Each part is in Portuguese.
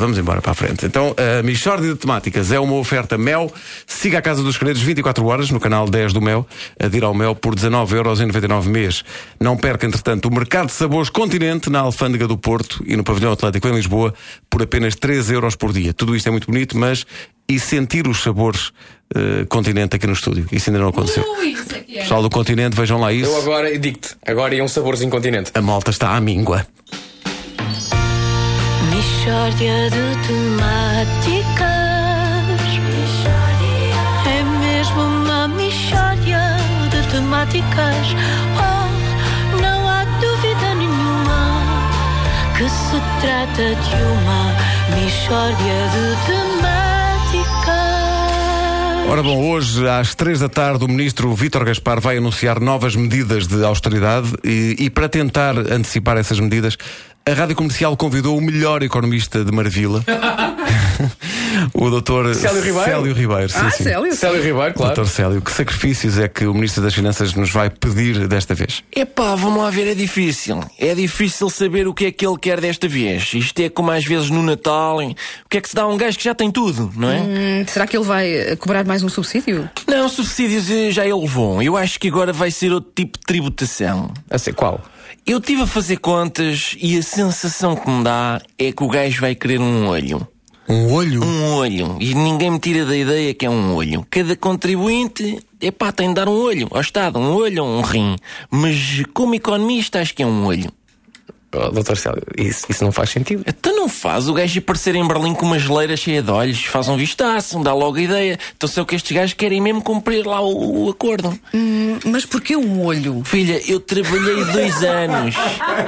Vamos embora para a frente. Então, a Michórdia de Temáticas é uma oferta Mel. Siga a Casa dos Segredos 24 horas no canal 10 do Mel. Adira ao Mel por 19,99€ mês. Não perca, entretanto, o Mercado de Sabores Continente na Alfândega do Porto e no Pavilhão Atlântico em Lisboa por apenas 3 euros por dia. Tudo isto é muito bonito, mas e sentir os sabores uh, Continente aqui no estúdio? Isso ainda não aconteceu. Ui, isso é é. Pessoal do Continente, vejam lá isso. Eu agora digo-te, agora ia um saborzinho continente. A malta está à míngua. Mixórdia de temáticas. É mesmo uma mixórdia de temáticas. Oh, não há dúvida nenhuma que se trata de uma mixórdia de temáticas. Ora bom, hoje às três da tarde o ministro Vítor Gaspar vai anunciar novas medidas de austeridade e, e para tentar antecipar essas medidas, a Rádio Comercial convidou o melhor economista de Marvila, o doutor Célio Ribeiro? Célio Ribeiro. Sim, Ah, sim. Célio? Célio Ribeiro, claro. Doutor Célio, que sacrifícios é que o Ministro das Finanças nos vai pedir desta vez? Epá, vamos lá ver, é difícil. É difícil saber o que é que ele quer desta vez. Isto é como às vezes no Natal. hein? O que é que se dá a um gajo que já tem tudo, não é? Hum, será que ele vai eh, cobrar mais um subsídio? Não, subsídios eh, já ele levou. Eu acho que agora vai ser outro tipo de tributação. A ser qual? Eu estive a fazer contas e a sensação que me dá é que o gajo vai querer um olho. Um olho? Um olho. E ninguém me tira da ideia que é um olho. Cada contribuinte, epá, tem de dar um olho ao Estado. Um olho ou um rim. Mas como economista acho que é um olho. Oh, Doutor Célio, isso, isso não faz sentido. Então não faz o gajo aparecer em Berlim com uma geleira cheia de olhos, faz um vistaço, dá logo a ideia. Então sei o que estes gajos querem mesmo cumprir lá o, o acordo. Hum, mas porquê um olho? Filha, eu trabalhei dois anos.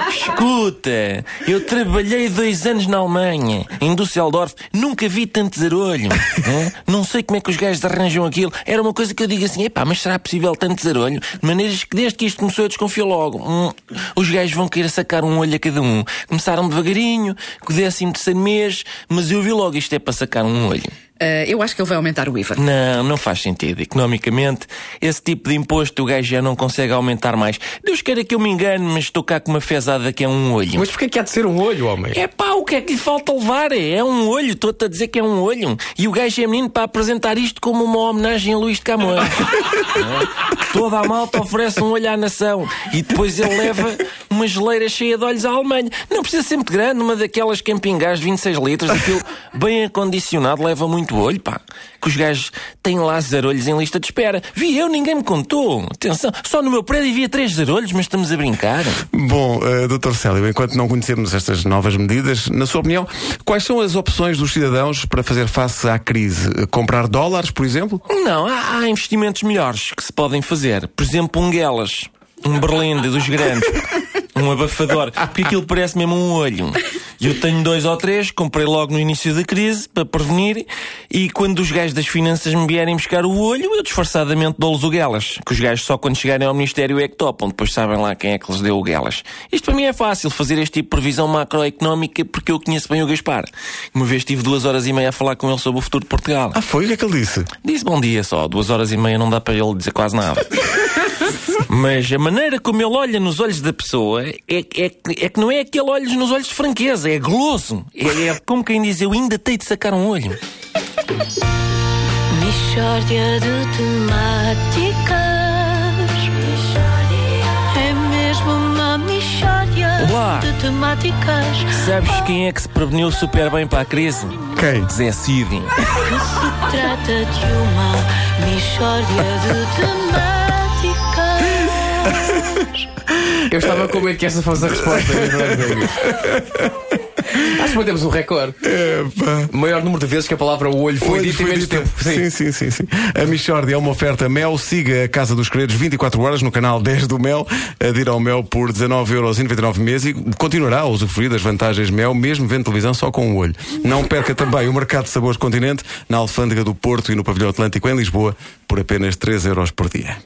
Escuta, eu trabalhei dois anos na Alemanha, em Düsseldorf, nunca vi tanto zarolho. hã? Não sei como é que os gajos arranjam aquilo. Era uma coisa que eu digo assim: epá, mas será possível tanto zarolho? De maneiras que desde que isto começou eu desconfio logo. Hum, os gajos vão querer sacar um olho a cada um. Começaram devagarinho, com o décimo terceiro mês, mas eu vi logo isto é para sacar um olho. Eh, eu acho que ele vai aumentar o IVA. Não, não faz sentido. Economicamente, esse tipo de imposto o gajo já não consegue aumentar mais. Deus queira que eu me engane, mas estou cá com uma fezada que é um olho. Mas porquê que há de ser um olho, homem? É pá, o que é que lhe falta levar? É, é um olho, estou-te a dizer que é um olho. E o gajo é menino para apresentar isto como uma homenagem a Luís de Camões. É? Toda a malta oferece um olho à nação e depois ele leva uma geleira cheia de olhos à Alemanha. Não precisa ser muito grande, uma daquelas camping gás de 26 litros, aquilo bem acondicionado leva muito olho, pá. Que os gajos têm lá zarolhos em lista de espera. Vi eu, ninguém me contou. Atenção, só no meu prédio havia três zarolhos, mas estamos a brincar. Bom, uh, Dr. Célio, enquanto não conhecemos estas novas medidas, na sua opinião, quais são as opções dos cidadãos para fazer face à crise? Comprar dólares, por exemplo? Não, há, há investimentos melhores que se podem fazer. Por exemplo, um Guelas, um Berlinde dos grandes, um abafador, porque aquilo parece mesmo um olho. E eu tenho dois ou três, comprei logo no início da crise para prevenir. E quando os gajos das finanças me vierem buscar o olho, eu disfarçadamente dou-lhes o Guelas. Que os gajos só quando chegarem ao Ministério é que topam, depois sabem lá quem é que lhes deu o Guelas. Isto para mim é fácil, fazer este tipo de previsão macroeconómica porque eu conheço bem o Gaspar. Uma vez tive duas horas e meia a falar com ele sobre o futuro de Portugal. Ah, foi o que é que ele disse? Disse bom dia só, duas horas e meia não dá para ele dizer quase nada. Mas a maneira como ele olha nos olhos da pessoa é, é, é que não é aquele olhos nos olhos de franqueza, é goloso. É, é como quem diz, eu ainda tenho de sacar um olho. Mixórdia de temáticas. É mesmo uma mixórdia Olá. de temáticas. Sabes quem é que se preveniu super bem para a crise? Quem? Zé Cid. Que se trata de uma mixórdia de temáticas. Eu estava com medo que essa fosse a resposta. Acho que batemos um recorde. O maior número de vezes que a palavra olho foi Olho dita em foi menos tempo. Sim, sim, sim, sim. A Michórdia é uma oferta Mel. Siga a Casa dos Segredos 24 horas no canal 10 do Mel. Adira ao Mel por 19,99€ mês e continuará a usufruir das vantagens Mel, mesmo vendo televisão só com o olho. Não perca também o Mercado de Sabores Continente na Alfândega do Porto e no Pavilhão Atlântico em Lisboa por apenas 3 euros por dia.